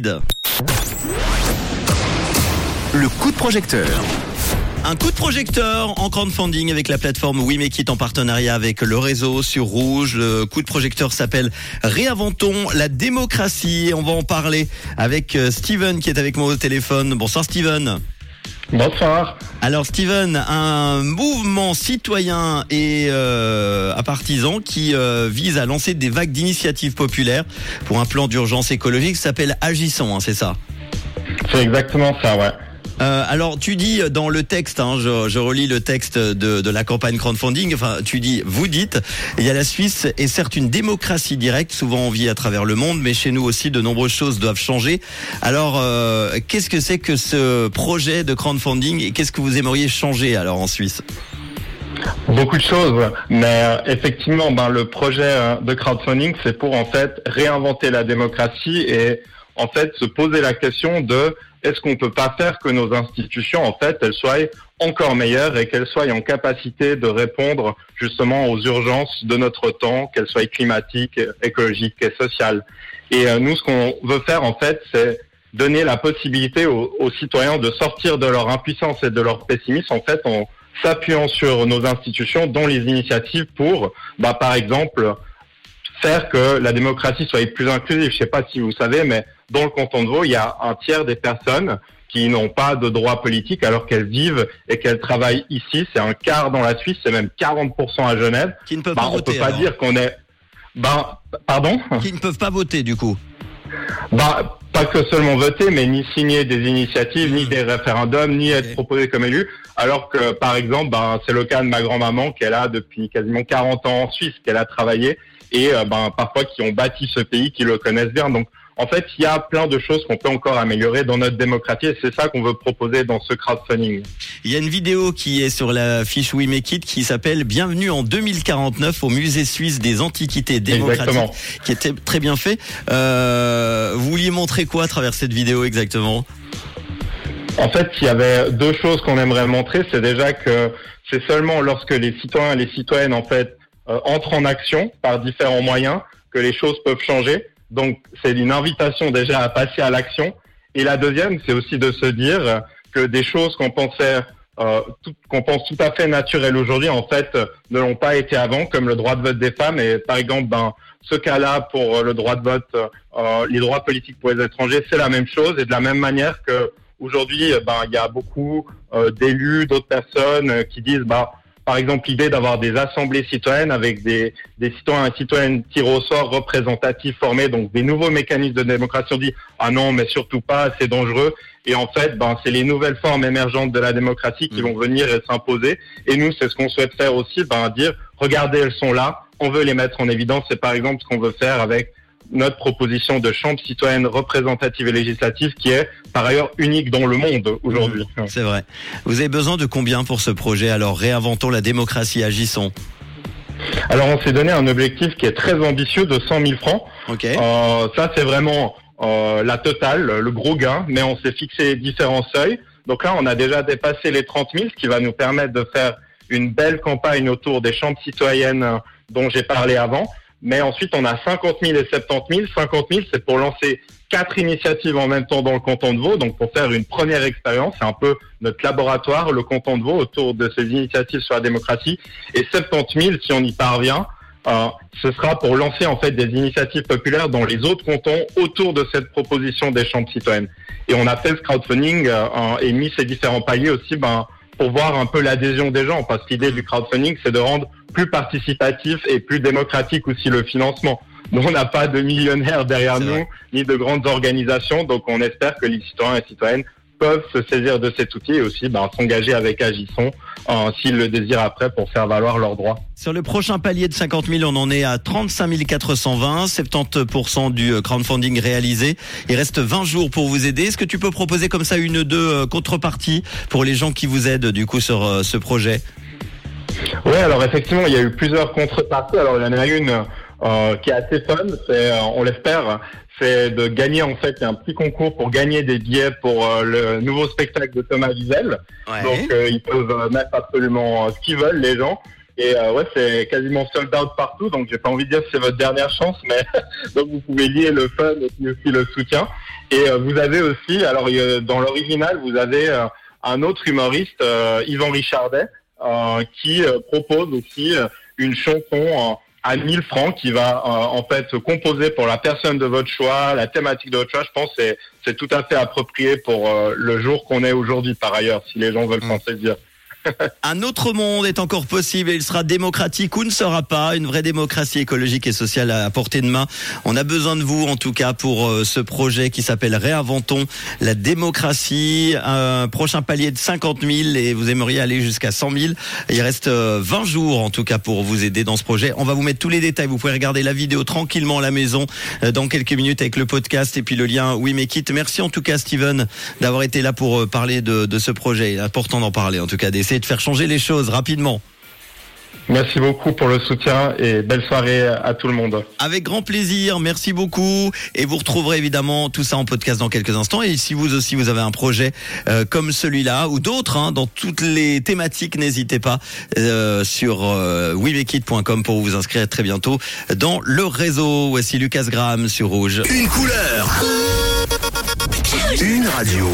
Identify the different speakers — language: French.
Speaker 1: Le coup de projecteur.
Speaker 2: Un coup de projecteur en crowdfunding avec la plateforme We Make It en partenariat avec le réseau sur Rouge. Le coup de projecteur s'appelle Réinventons la démocratie. On va en parler avec euh, Steven qui est avec moi au téléphone. Bonsoir Steven.
Speaker 3: Bonsoir.
Speaker 2: Alors Steven, un mouvement citoyen et euh, à partisans qui euh, vise à lancer des vagues d'initiatives populaires pour un plan d'urgence écologique s'appelle Agissons, hein, c'est ça?
Speaker 3: C'est exactement ça, ouais.
Speaker 2: Euh, alors tu dis dans le texte, hein, je, relis le texte de, la campagne crowdfunding, enfin tu dis, vous dites, il y a la Suisse est certes une démocratie directe, souvent on vit à travers le monde, mais chez nous aussi de nombreuses choses doivent changer. Alors euh, qu'est-ce que c'est que ce projet de crowdfunding et qu'est-ce que vous aimeriez changer alors en Suisse?
Speaker 3: Beaucoup de choses, mais euh, effectivement, ben, le projet euh, de crowdfunding, c'est pour en fait réinventer la démocratie et en fait se poser la question de est-ce qu'on peut pas faire que nos institutions, en fait, elles soient encore meilleures et qu'elles soient en capacité de répondre justement aux urgences de notre temps, qu'elles soient climatiques, écologiques et sociales. Et euh, nous, ce qu'on veut faire, en fait, c'est donner la possibilité aux, aux, citoyens de sortir de leur impuissance et de leur pessimisme, en fait, en s'appuyant sur nos institutions, dont les initiatives pour, bah, par exemple, faire que la démocratie soit plus inclusive. Je sais pas si vous savez, mais dans le canton de Vaud, il y a un tiers des personnes qui n'ont pas de droit politique alors qu'elles vivent et qu'elles travaillent ici. C'est un quart dans la Suisse, c'est même 40% à Genève.
Speaker 2: Qui ne peuvent
Speaker 3: bah,
Speaker 2: pas
Speaker 3: on
Speaker 2: voter.
Speaker 3: peut pas
Speaker 2: alors.
Speaker 3: dire qu'on est... Ben, pardon?
Speaker 2: Qui ne peuvent pas voter du coup.
Speaker 3: Bah, pas que seulement voter, mais ni signer des initiatives, ni des référendums, ni être proposé comme élu. Alors que, par exemple, ben, c'est le cas de ma grand-maman qu'elle a depuis quasiment 40 ans en Suisse, qu'elle a travaillé, et euh, ben, parfois qui ont bâti ce pays, qui le connaissent bien. Donc, en fait, il y a plein de choses qu'on peut encore améliorer dans notre démocratie, et c'est ça qu'on veut proposer dans ce crowdfunding.
Speaker 2: Il y a une vidéo qui est sur la fiche We Make It qui s'appelle Bienvenue en 2049 au musée suisse des antiquités démocratiques,
Speaker 3: Exactement.
Speaker 2: qui était très bien fait. Euh, vous vouliez montrer quoi à travers cette vidéo exactement?
Speaker 3: En fait, il y avait deux choses qu'on aimerait montrer. C'est déjà que c'est seulement lorsque les citoyens et les citoyennes en fait euh, entrent en action par différents moyens que les choses peuvent changer. Donc, c'est une invitation déjà à passer à l'action. Et la deuxième, c'est aussi de se dire que des choses qu'on pensait euh, qu'on pense tout à fait naturelles aujourd'hui, en fait, ne l'ont pas été avant, comme le droit de vote des femmes. Et par exemple, ben, ce cas-là pour le droit de vote, euh, les droits politiques pour les étrangers, c'est la même chose. Et de la même manière que aujourd'hui, ben, il y a beaucoup euh, d'élus, d'autres personnes euh, qui disent, bah, par exemple, l'idée d'avoir des assemblées citoyennes avec des, des citoyens et citoyennes tirés au sort représentatifs formés, donc des nouveaux mécanismes de démocratie. On dit, ah non, mais surtout pas, c'est dangereux. Et en fait, ben, c'est les nouvelles formes émergentes de la démocratie qui
Speaker 2: Mhm.
Speaker 3: vont venir et s'imposer. Et nous, c'est ce qu'on souhaite faire aussi, ben, dire, regardez, elles sont là, on veut les mettre en évidence. C'est par exemple ce qu'on veut faire avec notre proposition de chambre citoyenne représentative et législative qui est par ailleurs unique dans le monde aujourd'hui.
Speaker 2: C'est vrai. Vous avez besoin de combien pour ce projet? Alors réinventons la démocratie, agissons.
Speaker 3: Alors on s'est donné un objectif qui est très ambitieux de 100 000 francs. Euh, ça c'est vraiment euh, la totale, le gros gain, mais on s'est fixé différents seuils. Donc là on a déjà dépassé les 30 000, ce qui va nous permettre de faire une belle campagne autour des chambres citoyennes euh, dont j'ai parlé avant. Mais ensuite on a 50 000 et 70 000. 50 000 c'est pour lancer quatre initiatives en même temps dans le canton de Vaud, donc pour faire une première expérience, c'est un peu notre laboratoire, le canton de Vaud, autour de ces initiatives sur la démocratie. Et 70 000, si on y parvient, euh, ce sera pour lancer en fait des initiatives populaires dans les autres cantons autour de cette proposition des chambres citoyennes. Et on a fait ce crowdfunding euh, et mis ces différents paliers aussi ben, pour voir un peu l'adhésion des gens, parce que l'idée du crowdfunding, c'est de rendre plus participatif et plus démocratique aussi le financement. Nous, on n'a pas de millionnaires derrière nous,
Speaker 2: vrai.
Speaker 3: ni de grandes organisations, donc on espère que les citoyens et citoyennes peuvent se saisir de cet outil et aussi ben, s'engager avec Agissons euh, s'ils le désirent après pour faire valoir leurs droits.
Speaker 2: Sur le prochain palier de 50 000, on en est à 35 420, 70% du euh, crowdfunding réalisé. Il reste 20 jours pour vous aider. Est-ce que tu peux proposer comme ça une ou deux euh, contreparties pour les gens qui vous aident du coup sur euh, ce projet?
Speaker 3: Oui, alors effectivement, il y a eu plusieurs contreparties. Alors il y en a une euh, qui est assez fun, c'est, euh, on l'espère, c'est de gagner en fait un petit concours pour gagner des billets pour euh, le nouveau spectacle de Thomas Wiesel. Donc euh, ils peuvent euh, mettre absolument euh, ce qu'ils veulent les gens. Et euh, ouais, c'est quasiment sold out partout, donc j'ai pas envie de dire que c'est votre dernière chance, mais donc vous pouvez lier le fun et aussi le soutien. Et vous avez aussi, alors dans l'original, vous avez un autre humoriste, Yvan Richardet, qui propose aussi une chanson à 1000 francs qui va en fait composer pour la personne de votre choix, la thématique de votre choix. Je pense que c'est tout à fait approprié pour le jour qu'on est aujourd'hui par ailleurs, si les gens veulent mmh. penser dire.
Speaker 2: Un autre monde est encore possible et il sera démocratique ou ne sera pas. Une vraie démocratie écologique et sociale à portée de main. On a besoin de vous en tout cas pour euh, ce projet qui s'appelle Réinventons la démocratie. Un prochain palier de 50 000 et vous aimeriez aller jusqu'à 100 000. Il reste 20 euh, jours en tout cas pour vous aider dans ce projet. On va vous mettre tous les détails. Vous pouvez regarder la vidéo tranquillement à la maison euh, dans quelques minutes avec le podcast et puis le lien Oui mais quitte. Merci en tout cas Steven d'avoir été là pour parler de, de ce projet. Important d'en parler en tout cas d'essayer de faire changer les choses rapidement.
Speaker 3: Merci beaucoup pour le soutien et belle soirée à tout le monde.
Speaker 2: Avec grand plaisir, merci beaucoup. Et vous retrouverez évidemment tout ça en podcast dans quelques instants. Et si vous aussi vous avez un projet euh, comme celui-là ou d'autres hein, dans toutes les thématiques, n'hésitez pas euh, sur euh, pour vous inscrire très bientôt dans le réseau. Voici Lucas Graham sur Rouge.
Speaker 1: Une couleur. Une radio.